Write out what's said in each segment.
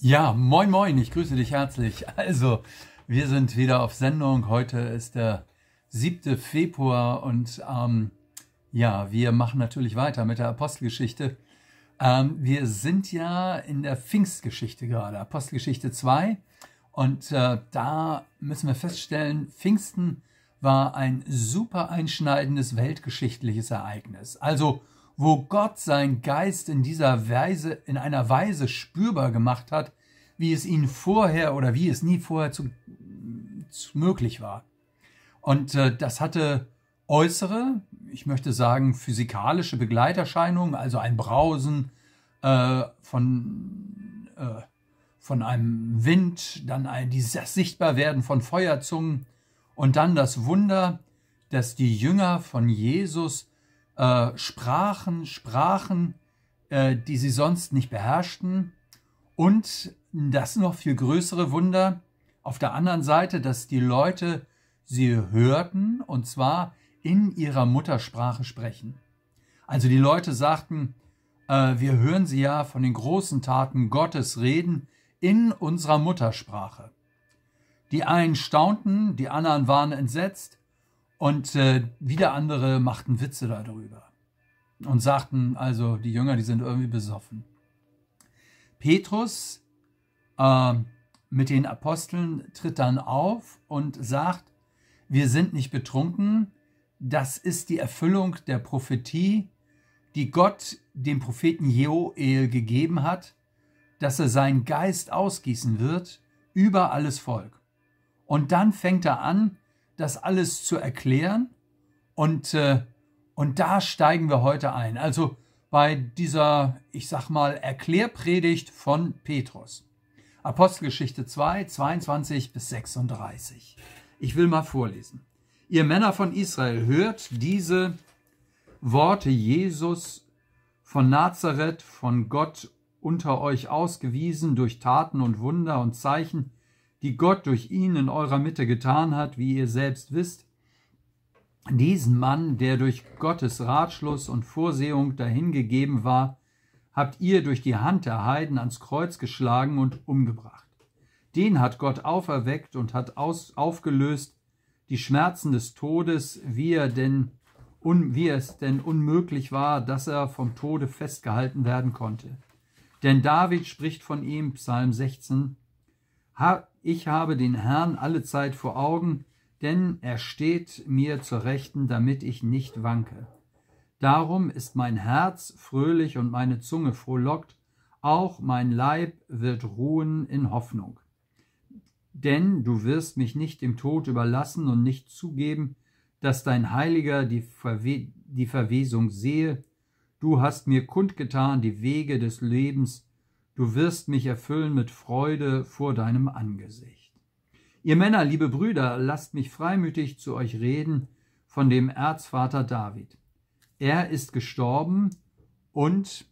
Ja, moin moin, ich grüße dich herzlich. Also, wir sind wieder auf Sendung. Heute ist der 7. Februar und ähm, ja, wir machen natürlich weiter mit der Apostelgeschichte. Ähm, wir sind ja in der Pfingstgeschichte gerade, Apostelgeschichte 2. Und äh, da müssen wir feststellen, Pfingsten war ein super einschneidendes weltgeschichtliches Ereignis. Also wo Gott sein Geist in dieser Weise, in einer Weise spürbar gemacht hat, wie es ihn vorher oder wie es nie vorher zu, zu möglich war. Und äh, das hatte äußere, ich möchte sagen physikalische Begleiterscheinungen, also ein Brausen äh, von, äh, von einem Wind, dann ein, dieses Sichtbarwerden von Feuerzungen und dann das Wunder, dass die Jünger von Jesus äh, Sprachen, Sprachen, äh, die sie sonst nicht beherrschten. Und das noch viel größere Wunder auf der anderen Seite, dass die Leute sie hörten und zwar in ihrer Muttersprache sprechen. Also die Leute sagten, äh, wir hören sie ja von den großen Taten Gottes reden in unserer Muttersprache. Die einen staunten, die anderen waren entsetzt, und äh, wieder andere machten Witze darüber und sagten, also die Jünger, die sind irgendwie besoffen. Petrus äh, mit den Aposteln tritt dann auf und sagt, wir sind nicht betrunken, das ist die Erfüllung der Prophetie, die Gott dem Propheten Joel gegeben hat, dass er seinen Geist ausgießen wird über alles Volk. Und dann fängt er an, das alles zu erklären. Und, äh, und da steigen wir heute ein. Also bei dieser, ich sag mal, Erklärpredigt von Petrus. Apostelgeschichte 2, 22 bis 36. Ich will mal vorlesen. Ihr Männer von Israel, hört diese Worte Jesus von Nazareth, von Gott unter euch ausgewiesen durch Taten und Wunder und Zeichen, die Gott durch ihn in eurer Mitte getan hat, wie ihr selbst wisst, diesen Mann, der durch Gottes Ratschluss und Vorsehung dahingegeben war, habt ihr durch die Hand der Heiden ans Kreuz geschlagen und umgebracht. Den hat Gott auferweckt und hat aus, aufgelöst die Schmerzen des Todes, wie er denn un, wie es denn unmöglich war, dass er vom Tode festgehalten werden konnte. Denn David spricht von ihm, Psalm 16, ich habe den Herrn alle Zeit vor Augen, denn er steht mir zur Rechten, damit ich nicht wanke. Darum ist mein Herz fröhlich und meine Zunge frohlockt, auch mein Leib wird ruhen in Hoffnung. Denn du wirst mich nicht dem Tod überlassen und nicht zugeben, dass dein Heiliger die, Verwe die Verwesung sehe. Du hast mir kundgetan die Wege des Lebens, du wirst mich erfüllen mit Freude vor deinem Angesicht. Ihr Männer, liebe Brüder, lasst mich freimütig zu euch reden von dem Erzvater David. Er ist gestorben und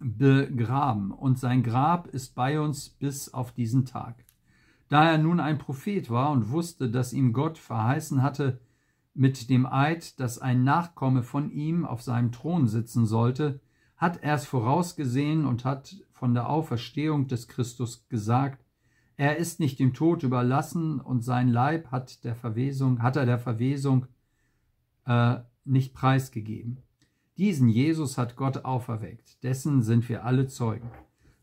begraben, und sein Grab ist bei uns bis auf diesen Tag. Da er nun ein Prophet war und wusste, dass ihm Gott verheißen hatte, mit dem Eid, dass ein Nachkomme von ihm auf seinem Thron sitzen sollte, hat er es vorausgesehen und hat von der Auferstehung des Christus gesagt, er ist nicht dem Tod überlassen und sein Leib hat der Verwesung, hat er der Verwesung äh, nicht preisgegeben. Diesen Jesus hat Gott auferweckt, dessen sind wir alle Zeugen.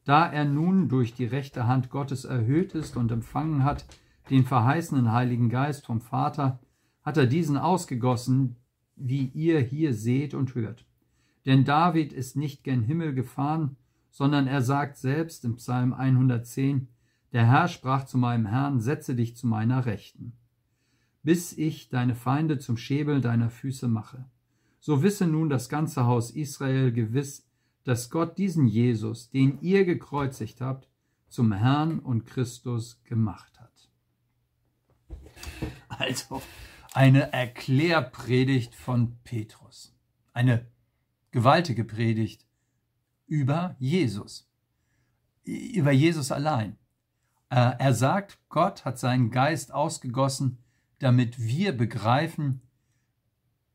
Da er nun durch die rechte Hand Gottes erhöht ist und empfangen hat den verheißenen Heiligen Geist vom Vater, hat er diesen ausgegossen, wie ihr hier seht und hört. Denn David ist nicht gen Himmel gefahren, sondern er sagt selbst im Psalm 110, der Herr sprach zu meinem Herrn, setze dich zu meiner Rechten, bis ich deine Feinde zum Schäbel deiner Füße mache. So wisse nun das ganze Haus Israel gewiss, dass Gott diesen Jesus, den ihr gekreuzigt habt, zum Herrn und Christus gemacht hat. Also eine Erklärpredigt von Petrus. Eine gewaltige Predigt über Jesus, über Jesus allein. Äh, er sagt, Gott hat seinen Geist ausgegossen, damit wir begreifen,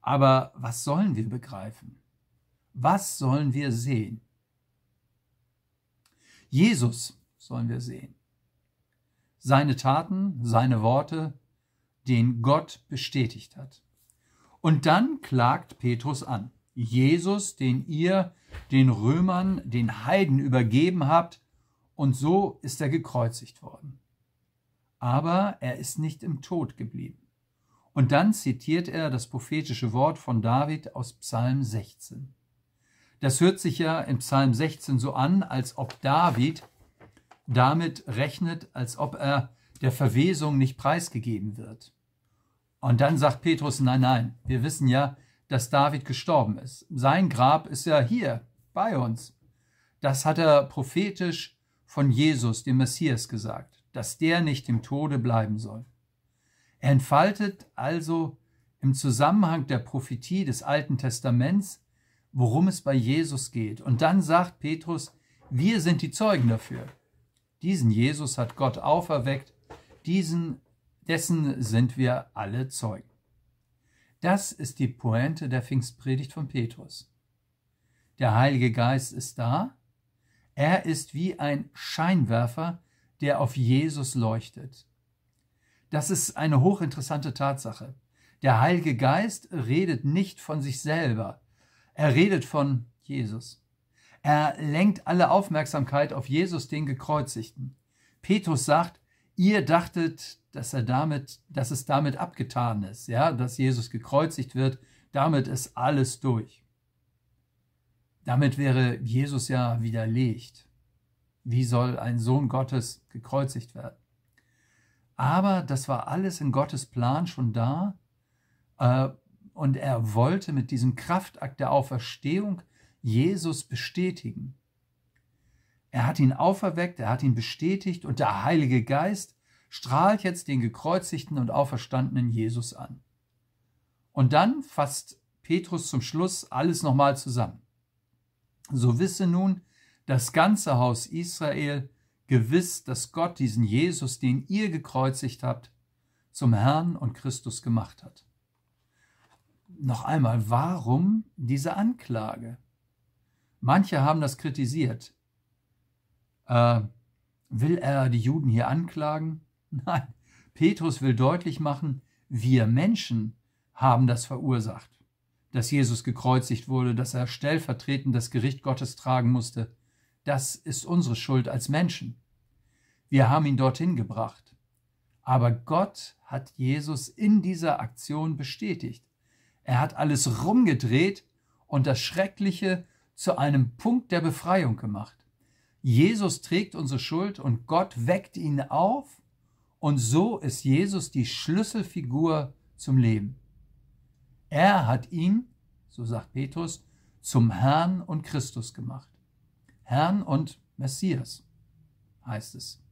aber was sollen wir begreifen? Was sollen wir sehen? Jesus sollen wir sehen. Seine Taten, seine Worte, den Gott bestätigt hat. Und dann klagt Petrus an. Jesus, den ihr den Römern, den Heiden übergeben habt, und so ist er gekreuzigt worden. Aber er ist nicht im Tod geblieben. Und dann zitiert er das prophetische Wort von David aus Psalm 16. Das hört sich ja in Psalm 16 so an, als ob David damit rechnet, als ob er der Verwesung nicht preisgegeben wird. Und dann sagt Petrus, nein, nein, wir wissen ja, dass David gestorben ist. Sein Grab ist ja hier bei uns. Das hat er prophetisch von Jesus, dem Messias, gesagt, dass der nicht im Tode bleiben soll. Er entfaltet also im Zusammenhang der Prophetie des Alten Testaments, worum es bei Jesus geht. Und dann sagt Petrus, wir sind die Zeugen dafür. Diesen Jesus hat Gott auferweckt, diesen dessen sind wir alle Zeugen. Das ist die Pointe der Pfingstpredigt von Petrus. Der Heilige Geist ist da. Er ist wie ein Scheinwerfer, der auf Jesus leuchtet. Das ist eine hochinteressante Tatsache. Der Heilige Geist redet nicht von sich selber. Er redet von Jesus. Er lenkt alle Aufmerksamkeit auf Jesus, den Gekreuzigten. Petrus sagt, ihr dachtet, dass er damit, dass es damit abgetan ist, ja, dass Jesus gekreuzigt wird, damit ist alles durch. Damit wäre Jesus ja widerlegt. Wie soll ein Sohn Gottes gekreuzigt werden? Aber das war alles in Gottes Plan schon da. Äh, und er wollte mit diesem Kraftakt der Auferstehung Jesus bestätigen. Er hat ihn auferweckt, er hat ihn bestätigt und der Heilige Geist strahlt jetzt den gekreuzigten und auferstandenen Jesus an. Und dann fasst Petrus zum Schluss alles nochmal zusammen. So wisse nun das ganze Haus Israel gewiss, dass Gott diesen Jesus, den ihr gekreuzigt habt, zum Herrn und Christus gemacht hat. Noch einmal, warum diese Anklage? Manche haben das kritisiert. Äh, will er die Juden hier anklagen? Nein, Petrus will deutlich machen, wir Menschen haben das verursacht, dass Jesus gekreuzigt wurde, dass er stellvertretend das Gericht Gottes tragen musste. Das ist unsere Schuld als Menschen. Wir haben ihn dorthin gebracht. Aber Gott hat Jesus in dieser Aktion bestätigt. Er hat alles rumgedreht und das Schreckliche zu einem Punkt der Befreiung gemacht. Jesus trägt unsere Schuld und Gott weckt ihn auf und so ist Jesus die Schlüsselfigur zum Leben. Er hat ihn, so sagt Petrus, zum Herrn und Christus gemacht. Herrn und Messias heißt es.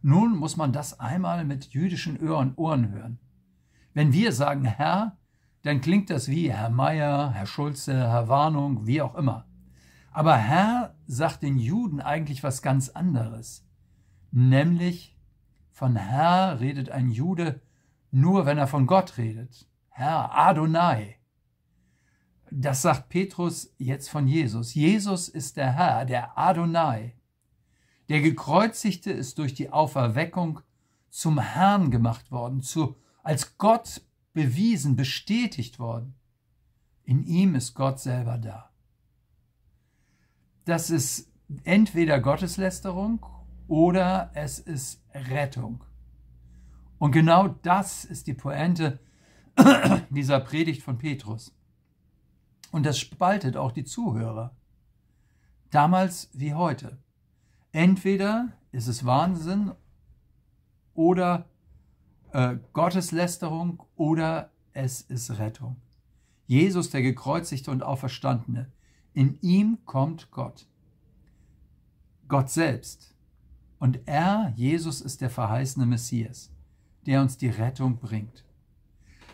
Nun muss man das einmal mit jüdischen Ohren, Ohren hören. Wenn wir sagen Herr, dann klingt das wie Herr Meier, Herr Schulze, Herr Warnung, wie auch immer. Aber Herr sagt den Juden eigentlich was ganz anderes, nämlich von Herr redet ein Jude nur, wenn er von Gott redet. Herr, Adonai. Das sagt Petrus jetzt von Jesus. Jesus ist der Herr, der Adonai. Der Gekreuzigte ist durch die Auferweckung zum Herrn gemacht worden, zu, als Gott bewiesen, bestätigt worden. In ihm ist Gott selber da. Das ist entweder Gotteslästerung oder es ist Rettung. Und genau das ist die Pointe dieser Predigt von Petrus. Und das spaltet auch die Zuhörer. Damals wie heute. Entweder ist es Wahnsinn oder äh, Gotteslästerung oder es ist Rettung. Jesus, der gekreuzigte und auferstandene, in ihm kommt Gott. Gott selbst und er, Jesus, ist der verheißene Messias, der uns die Rettung bringt,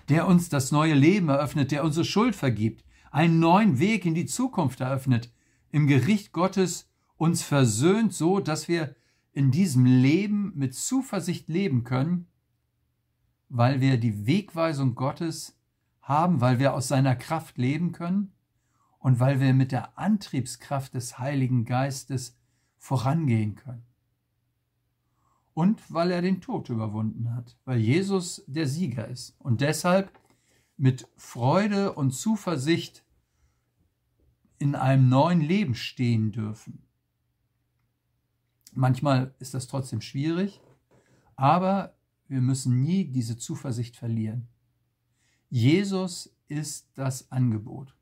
der uns das neue Leben eröffnet, der unsere Schuld vergibt, einen neuen Weg in die Zukunft eröffnet, im Gericht Gottes uns versöhnt, so dass wir in diesem Leben mit Zuversicht leben können, weil wir die Wegweisung Gottes haben, weil wir aus seiner Kraft leben können und weil wir mit der Antriebskraft des Heiligen Geistes vorangehen können. Und weil er den Tod überwunden hat, weil Jesus der Sieger ist und deshalb mit Freude und Zuversicht in einem neuen Leben stehen dürfen. Manchmal ist das trotzdem schwierig, aber wir müssen nie diese Zuversicht verlieren. Jesus ist das Angebot.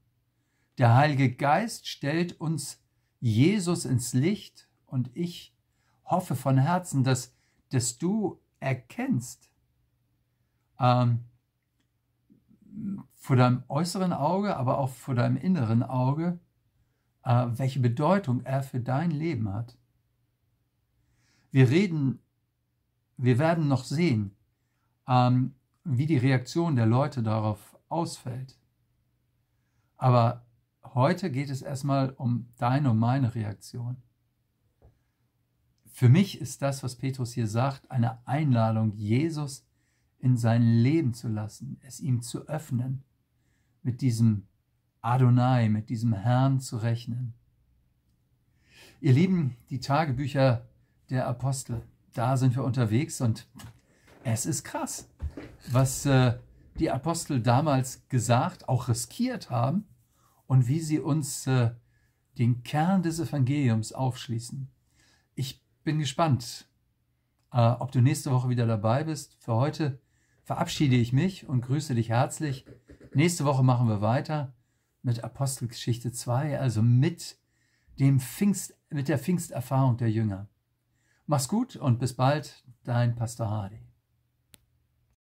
Der Heilige Geist stellt uns Jesus ins Licht und ich hoffe von Herzen, dass, dass du erkennst, ähm, vor deinem äußeren Auge, aber auch vor deinem inneren Auge, äh, welche Bedeutung er für dein Leben hat. Wir reden, wir werden noch sehen, ähm, wie die Reaktion der Leute darauf ausfällt. Aber heute geht es erstmal um deine und meine Reaktion. Für mich ist das, was Petrus hier sagt, eine Einladung, Jesus in sein Leben zu lassen, es ihm zu öffnen, mit diesem Adonai, mit diesem Herrn zu rechnen. Ihr Lieben, die Tagebücher der Apostel, da sind wir unterwegs und es ist krass, was äh, die Apostel damals gesagt, auch riskiert haben und wie sie uns äh, den Kern des Evangeliums aufschließen. Ich bin gespannt, äh, ob du nächste Woche wieder dabei bist. Für heute verabschiede ich mich und grüße dich herzlich. Nächste Woche machen wir weiter mit Apostelgeschichte 2, also mit dem Pfingst, mit der Pfingsterfahrung der Jünger. Mach's gut und bis bald, dein Pastor Hardy.